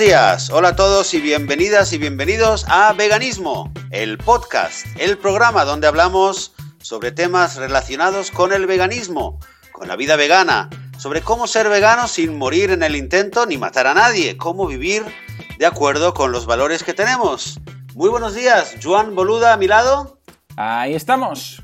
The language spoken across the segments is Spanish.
días, hola a todos y bienvenidas y bienvenidos a Veganismo, el podcast, el programa donde hablamos sobre temas relacionados con el veganismo, con la vida vegana, sobre cómo ser vegano sin morir en el intento ni matar a nadie, cómo vivir de acuerdo con los valores que tenemos. Muy buenos días, Juan Boluda a mi lado. Ahí estamos.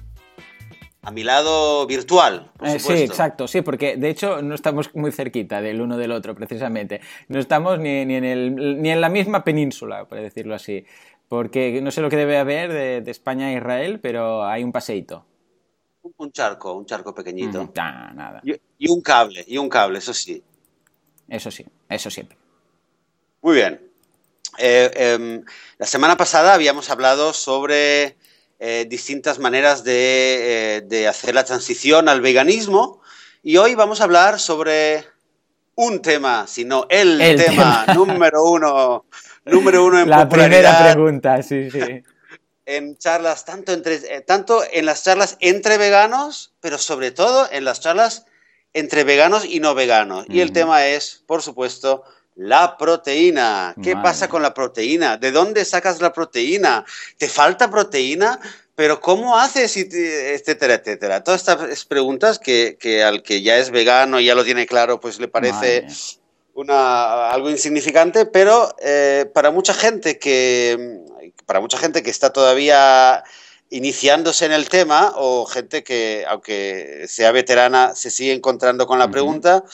A mi lado virtual. Por eh, sí, exacto, sí, porque de hecho no estamos muy cerquita del uno del otro, precisamente. No estamos ni, en, el, ni en la misma península, por decirlo así. Porque no sé lo que debe haber de, España a Israel, pero hay un paseíto. Un charco, un charco pequeñito. Mm, nada. Y, un cable, y un cable, eso sí. Eso sí, eso siempre. Muy bien. Eh, em, la semana pasada habíamos hablado sobre eh, distintas maneras eh, de, hacer la transición al veganismo y hoy vamos a hablar sobre un tema, sino el, tema, número uno, número uno en La primera pregunta, sí, sí. En charlas, tanto, entre, eh, tanto en las charlas entre veganos, pero sobre todo en las charlas entre veganos y no veganos. Y el tema es, por supuesto, la proteína. ¿Qué pasa con la proteína? ¿De dónde sacas la proteína? ¿Te falta proteína? Pero ¿cómo haces? Etcétera, etcétera. Todas estas preguntas que, al que ya es vegano y ya lo tiene claro, pues le parece una, algo insignificante, pero eh, para mucha gente que para mucha gente que está todavía iniciándose en el tema o gente que, aunque sea veterana, se sigue encontrando con la pregunta,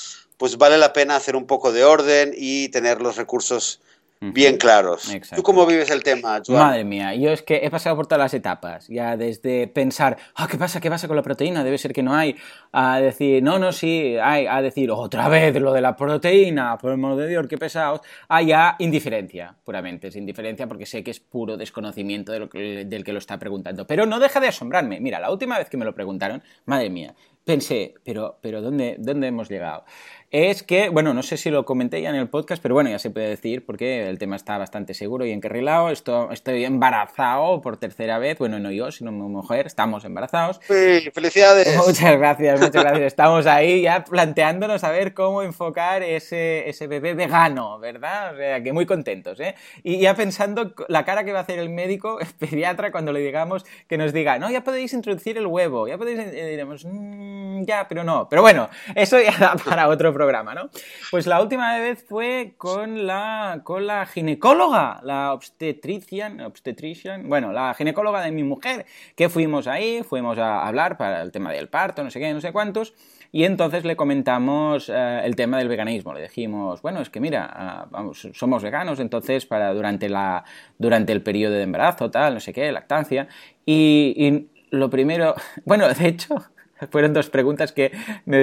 pues vale la pena hacer un poco de orden y tener los recursos bien claros. ¿Tú cómo vives el tema, Joan? Madre mía, yo es que he pasado por todas las etapas, ya desde pensar, ah, ¿qué pasa? ¿Qué pasa con la proteína? Debe ser que no hay, a decir, no, no, sí, hay, a decir, otra vez lo de la proteína, por el modo de Dios, qué pesados, hay ya indiferencia, puramente, es indiferencia porque sé que es puro desconocimiento de lo del que lo está preguntando. Pero no deja de asombrarme. Mira, la última vez que me lo preguntaron, madre mía, pensé, pero, pero ¿dónde, ¿dónde hemos llegado? Es que, bueno, no sé si lo comenté ya en el podcast, pero bueno, ya se puede decir porque el tema está bastante seguro y encarrilado. Esto, estoy embarazado por tercera vez, bueno, no yo, sino mi mujer, estamos embarazados. Sí, felicidades. Muchas gracias, muchas gracias. Estamos ahí ya planteándonos a ver cómo enfocar ese, ese bebé vegano, ¿verdad? O sea, que muy contentos, ¿eh? Y ya pensando la cara que va a hacer el médico, el pediatra, cuando le digamos que nos diga, no, ya podéis introducir el huevo, ya podéis, y diremos, mm, ya, pero no. Pero bueno, eso ya da para otro programa programa, ¿no? Pues la última vez fue con la, con la ginecóloga, la obstetrician, obstetrician, bueno, la ginecóloga de mi mujer, que fuimos ahí, fuimos a hablar para el tema del parto, no sé qué, no sé cuántos, y entonces le comentamos eh, el tema del veganismo. Le dijimos, bueno, es que mira, ah, somos veganos, entonces para durante, la, durante el periodo de embarazo, tal, no sé qué, lactancia. y lo primero, bueno, de hecho, fueron dos preguntas que me,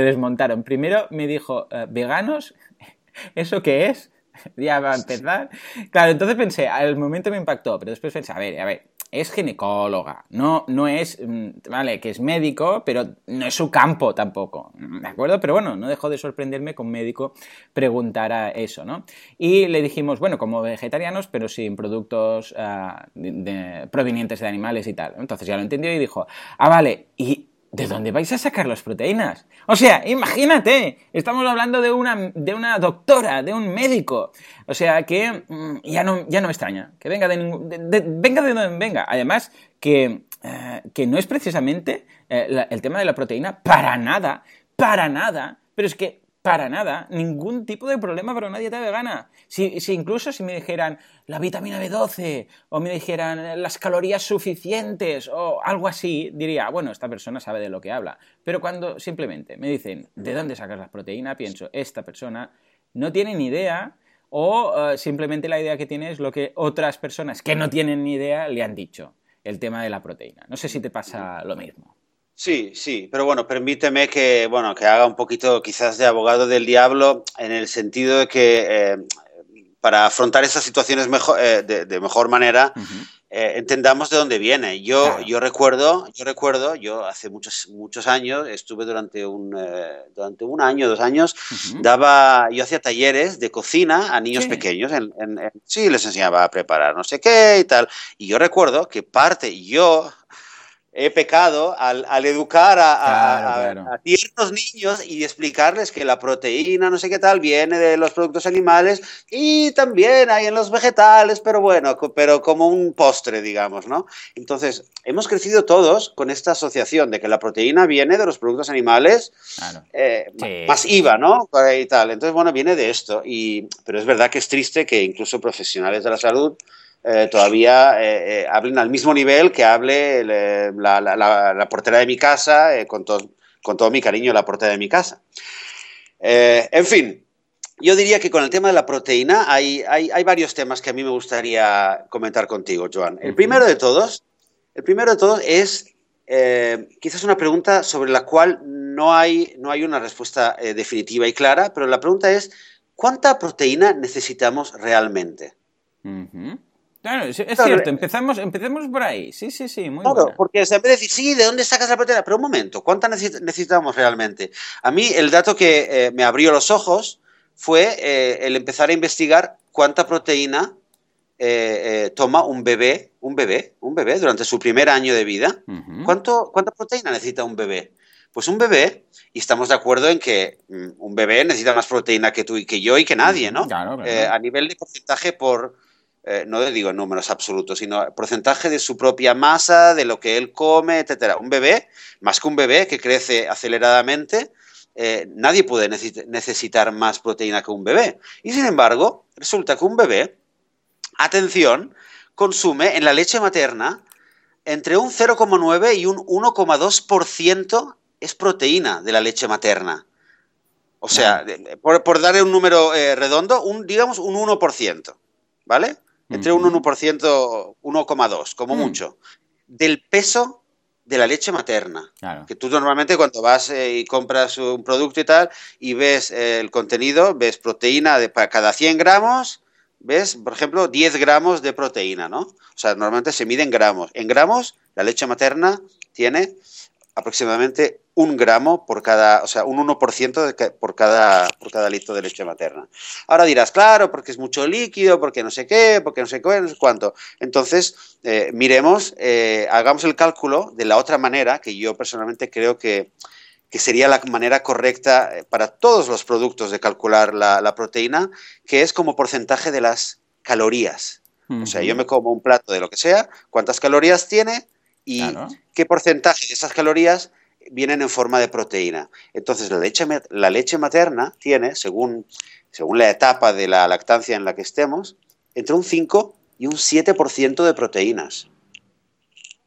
desmontaron. Primero me dijo, eh, ¿veganos? ¿Eso qué es? ya va a empezar. Claro, entonces pensé, al momento me impactó, pero después pensé, a ver, a ver, es ginecóloga, no, no es, mm, vale, que es médico, pero no es su campo tampoco, ¿de acuerdo? Pero bueno, no dejó de sorprenderme que un médico preguntara eso, ¿no? Y le dijimos, bueno, como vegetarianos, pero sin productos ah, provenientes de animales y tal. Entonces ya lo entendió y dijo, ah, vale, y ¿De dónde vais a sacar las proteínas? O sea, imagínate, estamos hablando de una, de una doctora, de un médico. O sea, que mm, ya, no, ya no me extraña, que venga de, venga de donde venga. Además, que, eh, que no es precisamente eh, el tema de la proteína para nada, para nada, pero es que para nada, ningún tipo de problema para una dieta vegana. Si, si, incluso si me dijeran la vitamina B12 o me dijeran las calorías suficientes o algo así, diría, bueno, esta persona sabe de lo que habla. Pero cuando simplemente me dicen de dónde sacas las proteínas, pienso, esta persona no tiene ni idea o eh, simplemente la idea que tiene es lo que otras personas que no tienen ni idea le han dicho, el tema de la proteína. No sé si te pasa lo mismo. Sí, sí, pero bueno, permíteme que, bueno, que haga un poquito quizás de abogado del diablo en el sentido de que eh, para afrontar esas situaciones mejor, eh, de, mejor manera, eh, entendamos de dónde viene. Yo, yo recuerdo, yo recuerdo, yo hace muchos, muchos años, estuve durante un, durante un año, dos años, daba, yo hacía talleres de cocina a niños pequeños, en, sí, les enseñaba a preparar no sé qué y tal. Y yo recuerdo que parte, yo he pecado al, educar a, tiernos niños y explicarles que la proteína, no sé qué tal, viene de los productos animales y también hay en los vegetales, pero bueno, pero como un postre, digamos, ¿no? Entonces, hemos crecido todos con esta asociación de que la proteína viene de los productos animales eh, más IVA, ¿no? Y tal. Entonces, bueno, viene de esto. Y, pero es verdad que es triste que incluso profesionales de la salud eh, todavía eh, eh, hablen al mismo nivel que hable la, portera de mi casa, con, con todo mi cariño la portera de mi casa. en fin, yo diría que con el tema de la proteína hay, hay, hay, varios temas que a mí me gustaría comentar contigo, Joan. El primero de todos, el primero de todos es quizás una pregunta sobre la cual no hay, no hay una respuesta definitiva y clara, pero la pregunta es, ¿cuánta proteína necesitamos realmente? Claro, es, cierto, empezamos, empecemos por ahí. Sí, sí, sí, muy Claro, porque se vez de decir, sí, ¿de dónde sacas la proteína? Pero un momento, ¿cuánta necesitamos realmente? A mí el dato que eh, me abrió los ojos fue eh, el empezar a investigar cuánta proteína eh, toma un bebé, un bebé, un bebé durante su primer año de vida. ¿Cuánto, ¿Cuánta proteína necesita un bebé? Pues un bebé, y estamos de acuerdo en que mm, un bebé necesita más proteína que tú y que yo y que nadie, ¿no? Claro, claro. a nivel de porcentaje por, eh, no le digo números absolutos, sino porcentaje de su propia masa, de lo que él come, etcétera. Un bebé, más que un bebé que crece aceleradamente, eh, nadie puede necesitar más proteína que un bebé. Y sin embargo, resulta que un bebé, atención, consume en la leche materna entre un 0,9 y un 1,2% es proteína de la leche materna. O sea, por, darle un número eh, redondo, un, digamos un 1%, ¿vale? Entre un 1%, 1,2, como mm. mucho, del peso de la leche materna. Que tú normalmente cuando vas eh, y compras un producto y tal y ves eh, el contenido, ves proteína de, para cada 100 gramos, ves, por ejemplo, 10 gramos de proteína, ¿no? O sea, normalmente se mide en gramos. En gramos, la leche materna tiene aproximadamente un gramo por cada, o sea, un 1% por, cada, por cada litro de leche materna. Ahora dirás, claro, porque es mucho líquido, porque no sé qué, porque no sé qué, no sé cuánto. Entonces, eh, miremos, eh, hagamos el cálculo de la otra manera, que yo personalmente creo que, sería la manera correcta eh, para todos los productos de calcular la, proteína, que es como porcentaje de las calorías. O sea, yo me como un plato de lo que sea, cuántas calorías tiene y qué porcentaje de esas calorías vienen en forma de proteína. Entonces, la leche, la leche materna tiene, según, según la etapa de la lactancia en la que estemos, entre un 5 y un 7% de proteínas.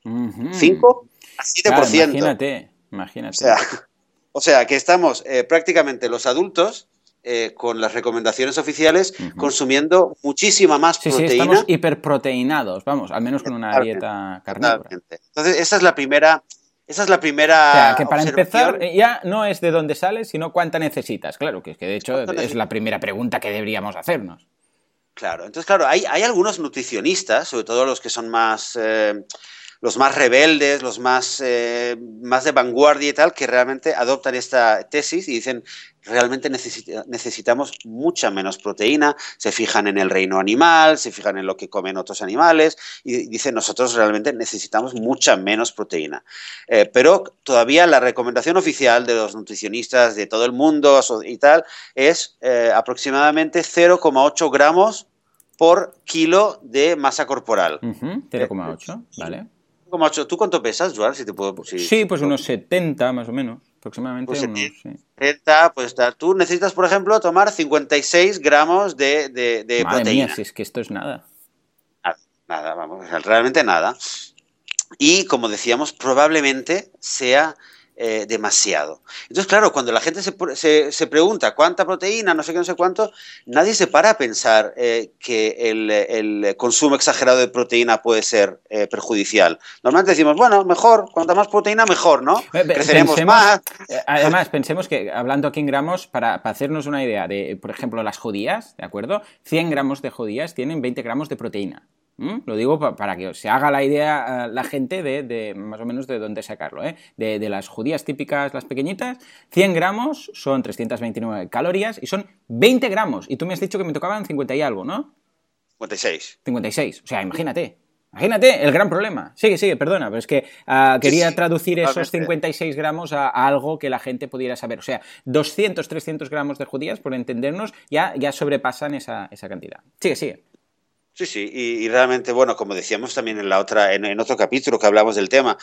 5 a 7%. imagínate, imagínate. O sea, que estamos eh, prácticamente los adultos eh, con las recomendaciones oficiales, consumiendo muchísima más proteína. Sí, estamos hiperproteinados, vamos, al menos con una dieta carnívora. Entonces, esa es la primera, esa es la primera. O sea, que para empezar, eh, ya no es de dónde sales, sino cuánta necesitas. Claro, que es que de hecho es la primera pregunta que deberíamos hacernos. Claro, entonces, claro, hay, hay algunos nutricionistas, sobre todo los que son más. Eh, los más rebeldes, los más, eh, más de vanguardia y tal, que realmente adoptan esta tesis y dicen realmente necesitamos mucha menos proteína, se fijan en el reino animal, se fijan en lo que comen otros animales y dicen nosotros realmente necesitamos mucha menos proteína. Eh, pero todavía la recomendación oficial de los nutricionistas de todo el mundo y tal es eh, aproximadamente 0,8 gramos por kilo de masa corporal. 0,8, vale. ¿Tú cuánto pesas, Joan? Si te puedo, sí, pues unos 70 más o menos, aproximadamente. Pues unos, 70, pues tú necesitas, por ejemplo, tomar 56 gramos de, de, de Madre Mía, si es que esto es nada. Nada, nada vamos, realmente nada. Y como decíamos, probablemente sea eh, demasiado. Entonces, claro, cuando la gente se, se, pregunta cuánta proteína, no sé qué, no sé cuánto, nadie se para a pensar eh, que el, consumo exagerado de proteína puede ser eh, perjudicial. Normalmente decimos, bueno, mejor, cuanta más proteína, mejor, ¿no? Creceremos más. Además, pensemos que, hablando aquí en gramos, para, para, hacernos una idea de, por ejemplo, las judías, ¿de acuerdo? 100 gramos de judías tienen 20 gramos de proteína. ¿Mm? Lo digo para que se haga la idea la gente de, más o menos de dónde sacarlo. ¿eh? De, las judías típicas, las pequeñitas, 100 gramos son 329 calorías y son 20 gramos. Y tú me has dicho que me tocaban 50 y algo, ¿no? 56. 56. O sea, imagínate. Imagínate, el gran problema. Sigue, sigue, perdona, pero es que uh, quería sí, sí. traducir esos 56 gramos a, a, algo que la gente pudiera saber. O sea, 200, 300 gramos de judías, por entendernos, ya, ya sobrepasan esa, esa cantidad. Sigue, sigue. Sí, sí, y, y, realmente, bueno, como decíamos también en la otra, en, en otro capítulo que hablamos del tema,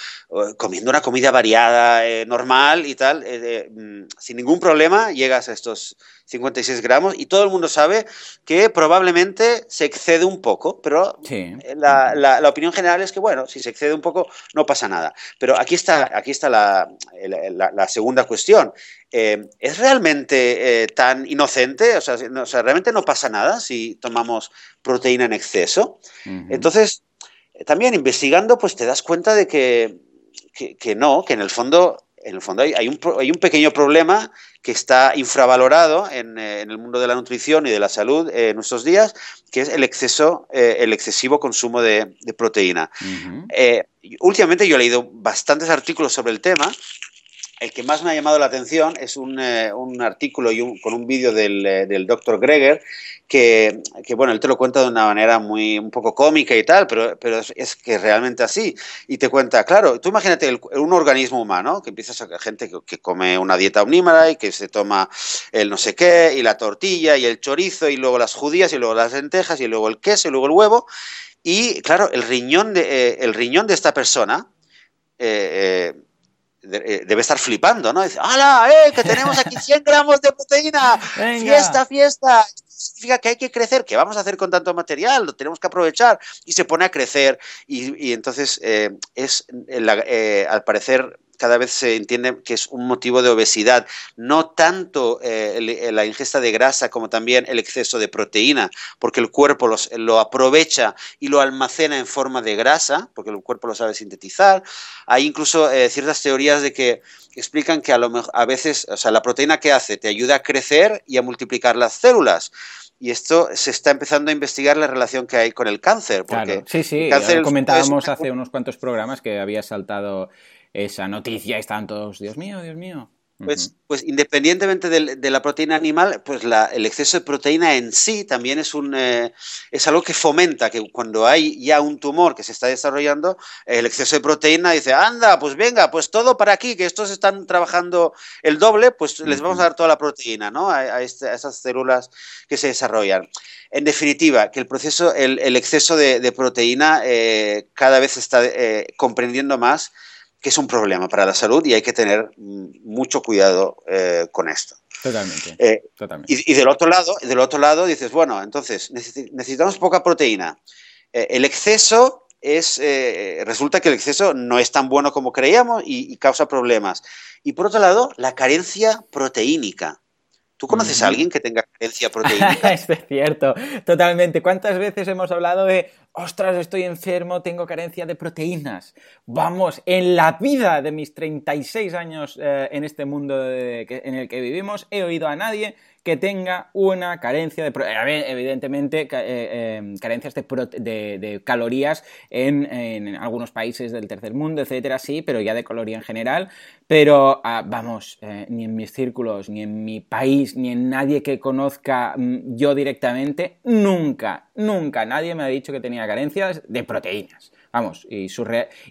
comiendo una comida variada, eh, normal y tal, eh, eh, sin ningún problema llegas a estos 56 gramos y todo el mundo sabe que probablemente se excede un poco, pero sí. la, la, la, opinión general es que, bueno, si se excede un poco no pasa nada. Pero aquí está, aquí está la, la segunda cuestión. Eh, ¿Es realmente eh, tan inocente? O sea, no, o sea, ¿realmente no pasa nada si tomamos proteína en exceso? Uh -huh. Entonces, también investigando, pues te das cuenta de que, que, que no, que en el fondo en el fondo hay, hay, un, hay, un, pequeño problema que está infravalorado en, eh, en, el mundo de la nutrición y de la salud eh, en nuestros días, que es el exceso, eh, el excesivo consumo de, de proteína. Uh -huh. últimamente yo he leído bastantes artículos sobre el tema el que más me ha llamado la atención es un, eh, artículo y con un vídeo del, eh, del doctor Greger, que, que, bueno, él te lo cuenta de una manera muy, un poco cómica y tal, pero, pero es, es que realmente así. Y te cuenta, claro, tú imagínate un organismo humano, que empiezas a gente que, come una dieta omnímora y que se toma el no sé qué, y la tortilla, y el chorizo, y luego las judías, y luego las lentejas, y luego el queso, y luego el huevo. Y claro, el riñón de, eh, el riñón de esta persona, debe estar flipando, ¿no? Dice, ¡hala! ¡Eh! Que tenemos aquí 100 gramos de proteína. Venga. ¡Fiesta, fiesta! significa que hay que crecer. ¿Qué vamos a hacer con tanto material? Lo tenemos que aprovechar. Y se pone a crecer. Y, y entonces eh, es, la, eh, al parecer, cada vez se entiende que es un motivo de obesidad, no tanto eh, la ingesta de grasa como también el exceso de proteína, porque el cuerpo los, lo aprovecha y lo almacena en forma de grasa, porque el cuerpo lo sabe sintetizar. Hay incluso eh, ciertas teorías de que explican que a, lo mejor, a veces, o sea, la proteína que hace te ayuda a crecer y a multiplicar las células. Y esto se está empezando a investigar la relación que hay con el cáncer. Porque claro. Sí, sí, cáncer comentábamos es... hace unos cuantos programas que había saltado esa noticia y estaban todos, Dios mío, Dios mío. Pues, pues independientemente de, de, la proteína animal, pues la, el exceso de proteína en sí también es, un, eh, es algo que fomenta que cuando hay ya un tumor que se está desarrollando, el exceso de proteína dice, anda, pues venga, pues todo para aquí, que estos están trabajando el doble, pues les vamos a dar toda la proteína ¿no? a, a, este, a esas células que se desarrollan. En definitiva, que el proceso, el, el exceso de, de proteína eh, cada vez se está eh, comprendiendo más que es un problema para la salud y hay que tener mucho cuidado eh, con esto. Totalmente. Eh, totalmente. Y, y, del otro lado, del otro lado dices, bueno, entonces necesitamos poca proteína. Eh, el exceso es resulta que el exceso no es tan bueno como creíamos y, y, causa problemas. Y por otro lado, la carencia proteínica. ¿Tú conoces a alguien que tenga carencia proteínica? es cierto, totalmente. ¿Cuántas veces hemos hablado de, ostras, estoy enfermo, tengo carencia de proteínas? Vamos, en la vida de mis 36 años eh, en este mundo de, en el que vivimos, he oído a nadie que tenga una carencia de, evidentemente, eh, eh, carencias de, de, de calorías en, algunos países del tercer mundo, etcétera, sí, pero ya de caloría en general. Pero, ah, vamos, eh, ni en mis círculos, ni en mi país, ni en nadie que conozca mm, yo directamente, nunca, nunca nadie me ha dicho que tenía carencias de proteínas. Vamos, y,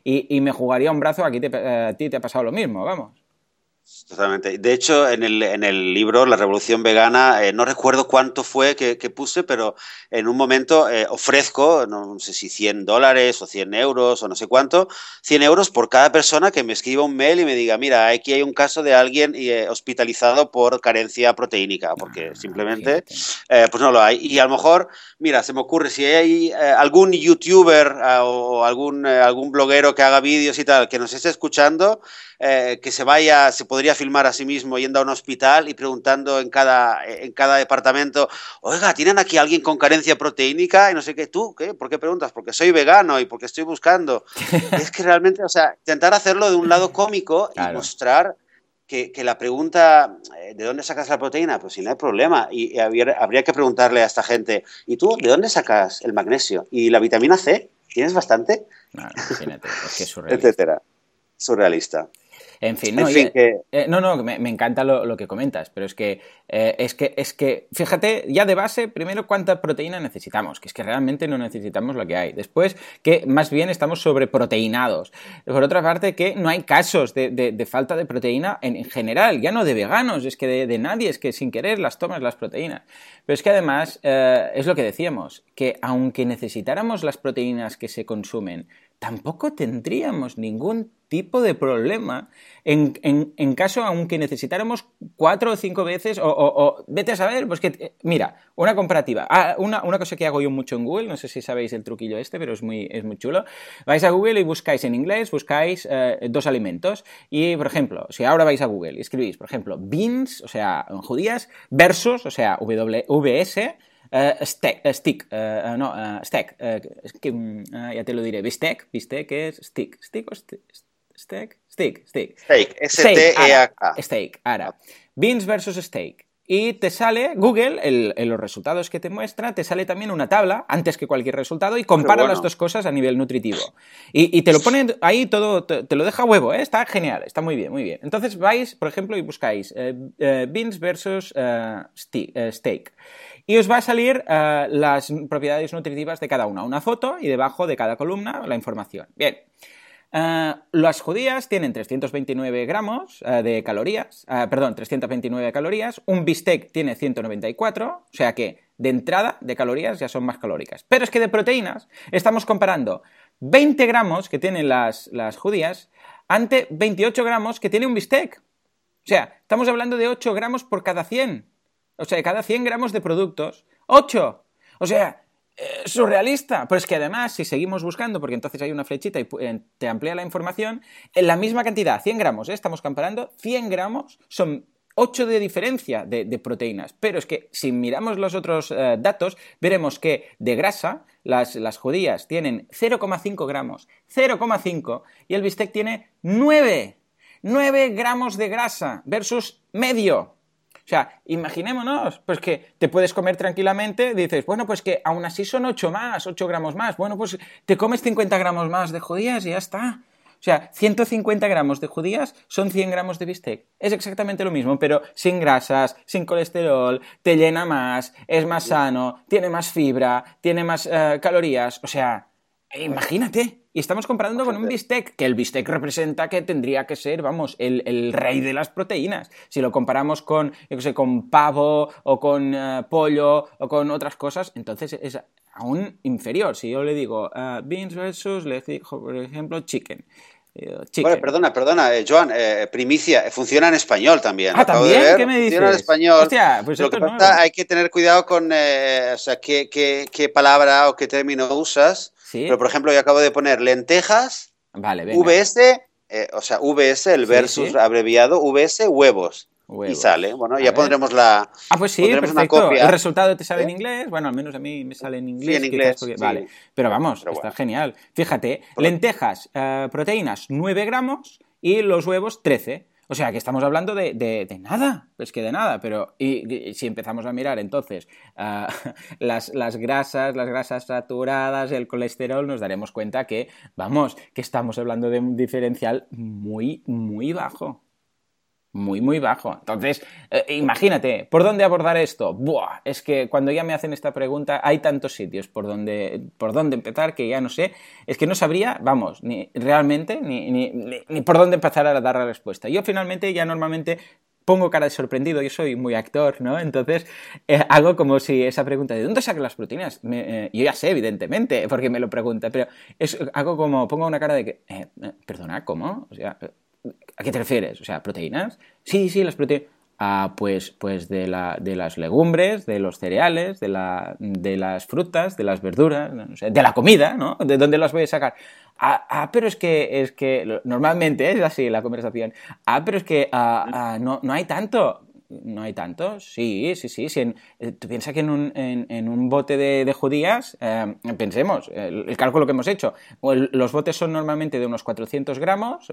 y, y me jugaría un brazo, aquí eh, a ti te ha pasado lo mismo, vamos. Totalmente. De hecho, en el, en el libro La Revolución Vegana, eh, no recuerdo cuánto fue que, que, puse, pero en un momento eh, ofrezco, no sé si 100 dólares o 100 euros o no sé cuánto, 100 euros por cada persona que me escriba un mail y me diga, mira, aquí hay un caso de alguien eh, hospitalizado por carencia proteínica, porque ah, simplemente pues no lo hay. Y a lo mejor, mira, se me ocurre, si hay algún youtuber o algún, algún bloguero que haga vídeos y tal, que nos esté escuchando, eh, que se vaya, se podría filmar a sí mismo yendo a un hospital y preguntando en cada, en cada departamento, oiga, ¿tienen aquí alguien con carencia proteínica? Y no sé qué, ¿tú qué? ¿Por qué preguntas? Porque soy vegano y porque estoy buscando. es que realmente, o sea, intentar hacerlo de un lado cómico claro. y mostrar que, que, la pregunta, eh, ¿de dónde sacas la proteína? Pues si no hay problema. Y, y habría, habría que preguntarle a esta gente, ¿y tú de dónde sacas el magnesio? ¿Y la vitamina C? ¿Tienes bastante? Claro, imagínate, es que es surrealista. Etcétera. Surrealista. En fin, no, eh, no, no, me, encanta lo, que comentas, pero es que, eh, es que, es que, fíjate, ya de base, primero, cuánta proteína necesitamos, que es que realmente no necesitamos lo que hay. Después, que más bien estamos sobreproteinados. Por otra parte, que no hay casos de, falta de proteína en, general, ya no de veganos, es que de, nadie, es que sin querer las tomas las proteínas. Pero es que además, eh, es lo que decíamos, que aunque necesitáramos las proteínas que se consumen, tampoco tendríamos ningún tipo de problema en, caso, aunque necesitáramos cuatro o cinco veces, o, vete a saber, pues que, mira, una comparativa. Ah, una, cosa que hago yo mucho en Google, no sé si sabéis el truquillo este, pero es muy, es muy chulo. Vais a Google y buscáis en inglés, buscáis eh, dos alimentos. Y, por ejemplo, si ahora vais a Google y escribís, por ejemplo, beans, o sea, judías, versus, o sea, WS, Uh, steak, uh, stick, uh, no, que, mm, ya te lo diré, bistec, bistec es stick, stick o stick, steak, stick, stick. Steak, S-T-E-A-K. Steak, ahora. Beans versus steak. Y te sale, Google, en los resultados que te muestra, te sale también una tabla antes que cualquier resultado y compara las dos cosas a nivel nutritivo. Y, te lo pone ahí todo, te, lo deja huevo, ¿eh? está genial, está muy bien, muy bien. Entonces vais, por ejemplo, y buscáis beans versus steak y os va a salir eh, las propiedades nutritivas de cada una, una foto y debajo de cada columna la información. Bien. Eh, las judías tienen 329 gramos eh, de calorías, perdón, 329 calorías, un bistec tiene 194, o sea que de entrada de calorías ya son más calóricas. Pero es que de proteínas estamos comparando 20 gramos que tienen las, las judías ante 28 gramos que tiene un bistec. O sea, estamos hablando de 8 gramos por cada 100. O sea, cada 100 gramos de productos, 8. O sea, eh, surrealista. Pero es que además, si seguimos buscando, porque entonces hay una flechita y eh, te amplía la información, en la misma cantidad, 100 gramos, ¿eh? estamos comparando, 100 gramos son 8 de diferencia de, proteínas. Pero es que si miramos los otros datos, veremos que de grasa las, las judías tienen 0,5 gramos, 0,5, y el bistec tiene 9. 9 gramos de grasa versus medio. O sea, imaginémonos, pues que te puedes comer tranquilamente, dices, bueno, pues que aún así son 8 más, 8 gramos más, bueno, pues te comes 50 gramos más de judías y ya está. O sea, 150 gramos de judías son 100 gramos de bistec. Es exactamente lo mismo, pero sin grasas, sin colesterol, te llena más, es más sano, tiene más fibra, tiene más eh, calorías. O sea, imagínate. Y estamos comparando con un bistec, que el bistec representa que tendría que ser, vamos, el, rey de las proteínas. Si lo comparamos con, yo qué sé, con pavo o con eh, pollo o con otras cosas, entonces es aún inferior. Si yo le digo uh, beans versus, le digo, por ejemplo, chicken. Bueno, perdona, perdona, eh, Joan, primicia, funciona en español también. Ah, también, ¿qué me dices? Funciona en español. Hostia, pues Lo que pasa, hay que tener cuidado con, o sea, qué, qué, qué palabra o qué término usas pero, por ejemplo, yo acabo de poner lentejas, vale, VS, eh, o sea, VS, el versus abreviado, VS, huevos. Y sale, bueno, ya pondremos la. Ah, pues sí, perfecto. El resultado te sale en ¿Eh? inglés, bueno, al menos a mí me sale en inglés. en inglés. Vale, pero vamos, está genial. Fíjate, lentejas, eh, proteínas 9 gramos y los huevos 13. O sea, que estamos hablando de, de, nada, es que de nada, pero y, si empezamos a mirar entonces ah, las, las, grasas, las grasas saturadas, el colesterol, nos daremos cuenta que, vamos, que estamos hablando de un diferencial muy, muy bajo muy, muy bajo. Entonces, eh, imagínate, ¿por dónde abordar esto? Buah, es que cuando ya me hacen esta pregunta hay tantos sitios por donde, por dónde empezar que ya no sé. Es que no sabría, vamos, ni realmente, ni, ni, ni, por dónde empezar a dar la respuesta. Yo finalmente ya normalmente pongo cara de sorprendido, yo soy muy actor, ¿no? Entonces eh, hago como si esa pregunta de ¿dónde sacan las proteínas? Eh, yo ya sé, evidentemente, porque me lo pregunta, pero es, hago como, pongo una cara de que, perdona, ¿cómo? O sea, ¿A qué te refieres? O sea, ¿proteínas? Sí, sí, las proteínas. Ah, pues, pues de, la, de las legumbres, de los cereales, de, la, de las frutas, de las verduras, de la comida, ¿no? ¿De dónde las voy a sacar? Ah, ah, pero es que, es que normalmente es así la conversación. Ah, pero es que ah, no, no hay tanto no hay tantos. Sí, sí, sí. Si eh, tú piensas que en un, en, un bote de, judías, eh, pensemos, el, cálculo que hemos hecho, los botes son normalmente de unos 400 gramos,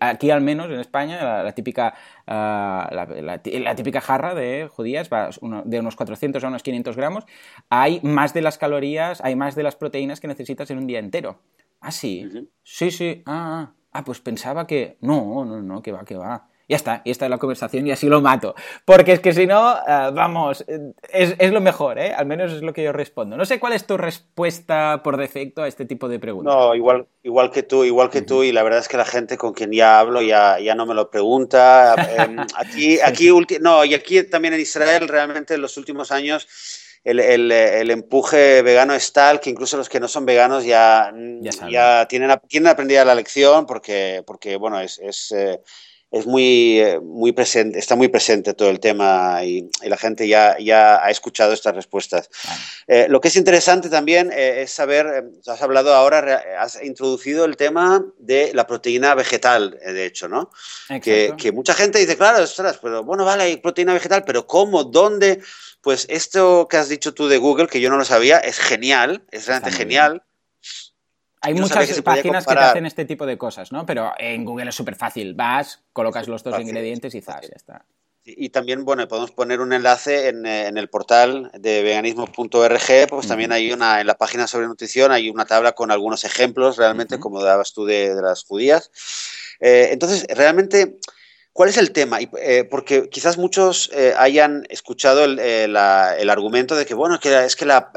aquí al menos en España, la, típica, ah, la, típica jarra de judías va de unos 400 a unos 500 gramos. Hay más de las calorías, hay más de las proteínas que necesitas en un día entero. Ah, sí. Sí, sí. Ah, ah. Ah, pues pensaba que... No, no, no, que va, que va. Ya está, y esta es la conversación y así lo mato. Porque es que si no, eh, vamos, es, lo mejor, ¿eh? Al menos es lo que yo respondo. No sé cuál es tu respuesta por defecto a este tipo de preguntas. No, igual, igual que tú, igual que tú, y la verdad es que la gente con quien ya hablo ya, ya no me lo pregunta. Em, aquí, aquí, no, y aquí también en Israel realmente en los últimos años el, el, empuje vegano es tal que incluso los que no son veganos ya, ya, tienen, tienen aprendida la lección porque, porque bueno, es, es eh, es muy, eh, muy presente, está muy presente todo el tema y, la gente ya, ya ha escuchado estas respuestas. Eh, lo que es interesante también eh, es saber, has hablado ahora, has introducido el tema de la proteína vegetal, de hecho, ¿no? Que, que, mucha gente dice, claro, pero bueno, vale, hay proteína vegetal, pero ¿cómo? ¿Dónde? Pues esto que has dicho tú de Google, que yo no lo sabía, es genial, es realmente genial. Hay muchas páginas que te hacen este tipo de cosas, ¿no? Pero en Google es súper fácil. Vas, colocas los dos ingredientes y zas, ya está. Y también, bueno, podemos poner un enlace en, eh, el portal de veganismo.org, pues también hay una, en la página sobre nutrición, hay una tabla con algunos ejemplos, realmente, como dabas tú de, las judías. Eh, entonces, realmente ¿Cuál es el tema? Eh, porque quizás muchos eh, hayan escuchado eh, el, argumento de que, bueno, que es que la,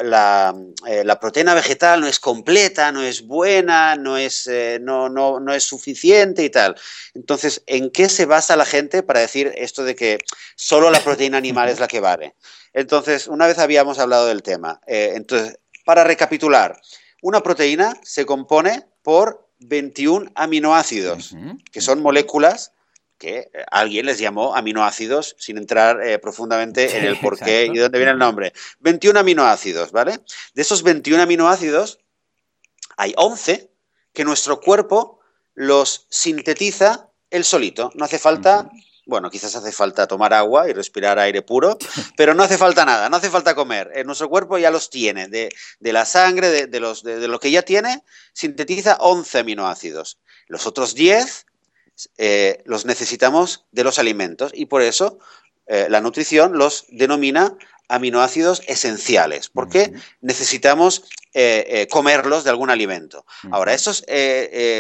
proteína vegetal no es completa, no es buena, no es, no, no, no es suficiente y tal. Entonces, ¿en qué se basa la gente para decir esto de que solo la proteína animal es la que vale? Entonces, una vez habíamos hablado del tema. entonces, para recapitular, una proteína se compone por 21 aminoácidos, que son moléculas que eh, alguien les llamó aminoácidos sin entrar eh, profundamente en el por qué y de dónde viene el nombre. 21 aminoácidos, ¿vale? De esos 21 aminoácidos, hay 11 que nuestro cuerpo los sintetiza él solito. No hace falta, bueno, quizás hace falta tomar agua y respirar aire puro, pero no hace falta nada, no hace falta comer. En nuestro cuerpo ya los tiene, de, la sangre, de, los, de, lo que ya tiene, sintetiza 11 aminoácidos. Los otros 10 eh, los necesitamos de los alimentos y por eso eh, la nutrición los denomina aminoácidos esenciales, porque necesitamos eh, comerlos de algún alimento. Ahora, estos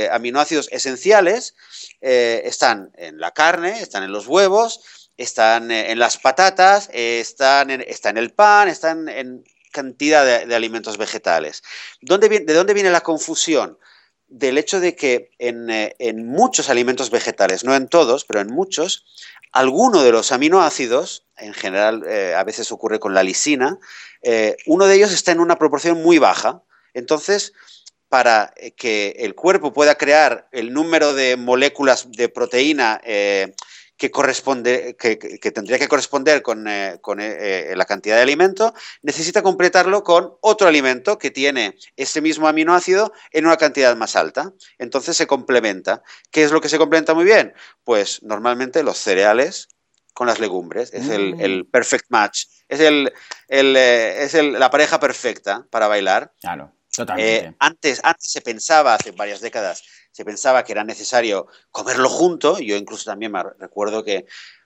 aminoácidos esenciales están en la carne, están en los huevos, están en las patatas, están en, en el pan, están en cantidad de, alimentos vegetales. ¿De dónde viene la confusión? Del hecho de que eh, en, muchos alimentos vegetales, no en todos, pero en muchos, alguno de los aminoácidos, en general eh, a veces ocurre con la lisina, eh, uno de ellos está en una proporción muy baja. Entonces, para que el cuerpo pueda crear el número de moléculas de proteína que, corresponde, que, tendría que corresponder con, eh, eh, eh, la cantidad de alimento, necesita completarlo con otro alimento que tiene ese mismo aminoácido en una cantidad más alta. Entonces se complementa. ¿Qué es lo que se complementa muy bien? Pues normalmente los cereales con las legumbres. Es el, mm. perfect match. Es, el, es la pareja perfecta para bailar. Claro, totalmente. antes, antes se pensaba, hace varias décadas, se pensaba que era necesario comerlo junto. Yo incluso también me recuerdo que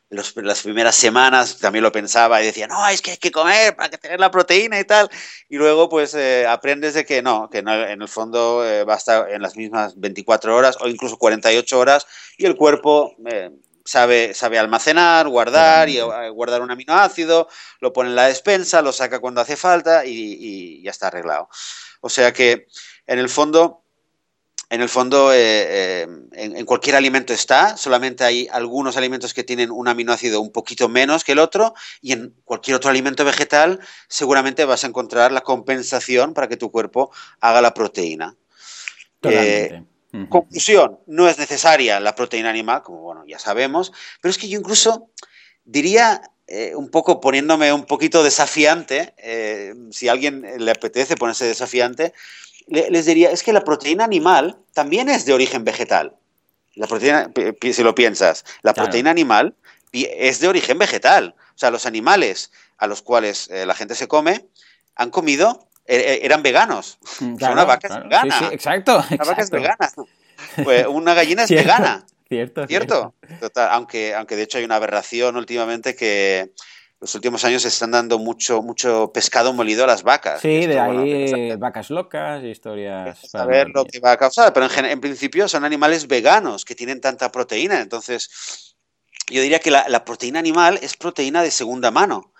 las primeras semanas también lo pensaba y decía, no, es que hay que comer para que tener la proteína y tal. Y luego pues eh, aprendes de que no, que en el fondo eh, basta en las mismas 24 horas o incluso 48 horas y el cuerpo... Eh, sabe, sabe almacenar, guardar y guardar un aminoácido, lo pone en la despensa, lo saca cuando hace falta y, y ya está arreglado. O sea que en el fondo en el fondo, eh, eh, en, cualquier alimento está, solamente hay algunos alimentos que tienen un aminoácido un poquito menos que el otro, y en cualquier otro alimento vegetal seguramente vas a encontrar la compensación para que tu cuerpo haga la proteína. Eh, conclusión, no es necesaria la proteína animal, como bueno, ya sabemos, pero es que yo incluso diría un poco poniéndome un poquito desafiante, si a alguien le apetece ponerse desafiante, les diría, es que la proteína animal también es de origen vegetal. La proteína, si lo piensas, la proteína animal es de origen vegetal. O sea, los animales a los cuales eh, la gente se come han comido, e, e, eran veganos. Mm, una vaca es vegana. Sí, exacto, Una vaca es vegana. Pues una gallina es vegana. Cierto, cierto. aunque, aunque de hecho hay una aberración últimamente que los últimos años se están dando mucho, mucho pescado molido a las vacas. Sí, de ahí vacas locas, historias. Saber lo que va a causar, pero en, principio son animales veganos que tienen tanta proteína. Entonces, yo diría que la proteína animal es proteína de segunda mano.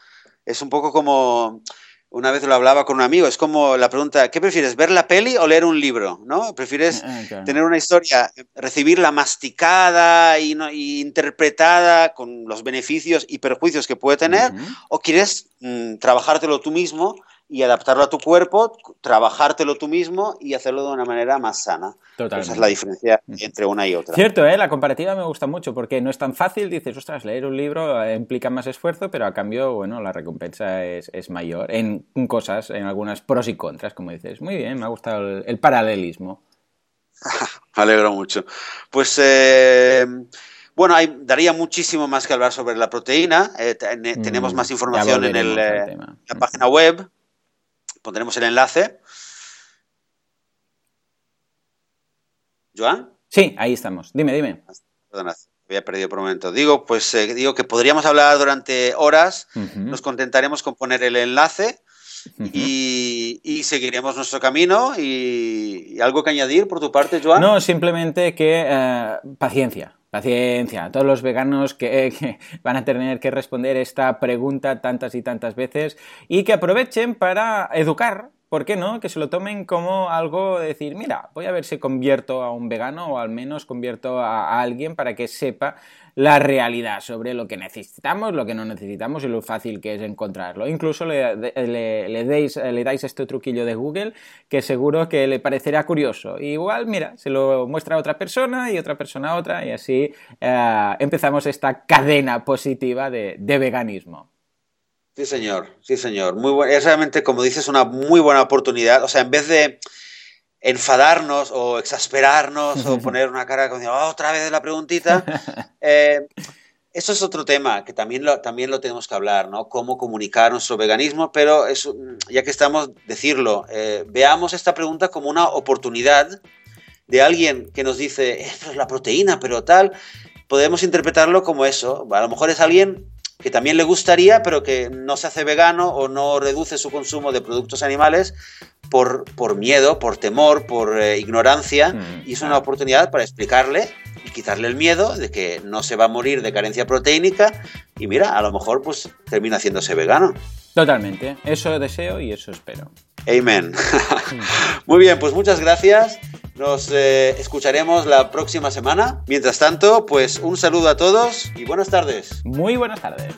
Es un poco como una vez lo hablaba con un amigo, es como la pregunta, ¿qué prefieres, ver la peli o leer un libro? ¿no? ¿Prefieres ah, tener una historia, recibirla masticada y, interpretada con los beneficios y perjuicios que puede tener? ¿O quieres mm, trabajártelo tú mismo y adaptarlo a tu cuerpo, trabajártelo tú mismo y hacerlo de una manera más sana. Totalmente. Esa es la diferencia entre una y otra. Cierto, ¿eh? la comparativa me gusta mucho porque no es tan fácil, dices, ostras, leer un libro eh, implica más esfuerzo, pero a cambio, bueno, la recompensa es, mayor en cosas, en algunas pros y contras, como dices. Muy bien, me ha gustado el, paralelismo. me alegro mucho. Pues... Eh, bueno, hay, daría muchísimo más que hablar sobre la proteína. Eh, tenemos mm, más información en la página web pondremos el enlace. ¿Joan? Sí, ahí estamos. Dime, dime. Perdona, había perdido por un momento. Digo, pues eh, digo que podríamos hablar durante horas. Nos contentaremos con poner el enlace. y, seguiremos nuestro camino. Y, algo que añadir por tu parte, Joan? No, simplemente que eh, paciencia. Paciencia, todos los veganos que, van a tener que responder esta pregunta tantas y tantas veces y que aprovechen para educar ¿Por qué no? Que se lo tomen como algo de decir, mira, voy a ver si convierto a un vegano o al menos convierto a, alguien para que sepa la realidad sobre lo que necesitamos, lo que no necesitamos y lo fácil que es encontrarlo. Incluso le, le, dais este truquillo de Google que seguro que le parecerá curioso. igual, mira, se lo muestra a otra persona y otra persona a otra y así eh, empezamos esta cadena positiva de veganismo. Sí, señor, sí, señor. Muy Es realmente, como dices, una muy buena oportunidad. O sea, en vez de enfadarnos o exasperarnos o poner una cara como oh, otra vez la preguntita, eh, eso es otro tema que también lo, también lo tenemos que hablar, ¿no? Cómo comunicar nuestro veganismo, pero ya que estamos, decirlo, eh, veamos esta pregunta como una oportunidad de alguien que nos dice, esto es la proteína, pero tal, podemos interpretarlo como eso. A lo mejor es alguien que también le gustaría, pero que no se hace vegano o no reduce su consumo de productos animales por, por miedo, por temor, por eh, ignorancia. Mm, y es una oportunidad para explicarle y quitarle el miedo de que no se va a morir de carencia proteínica. Y mira, a lo mejor pues termina haciéndose vegano. Totalmente. Eso deseo y eso espero. Amén. Muy bien, pues muchas gracias. Nos eh, escucharemos la próxima semana. Mientras tanto, pues un saludo a todos y buenas tardes. Muy buenas tardes.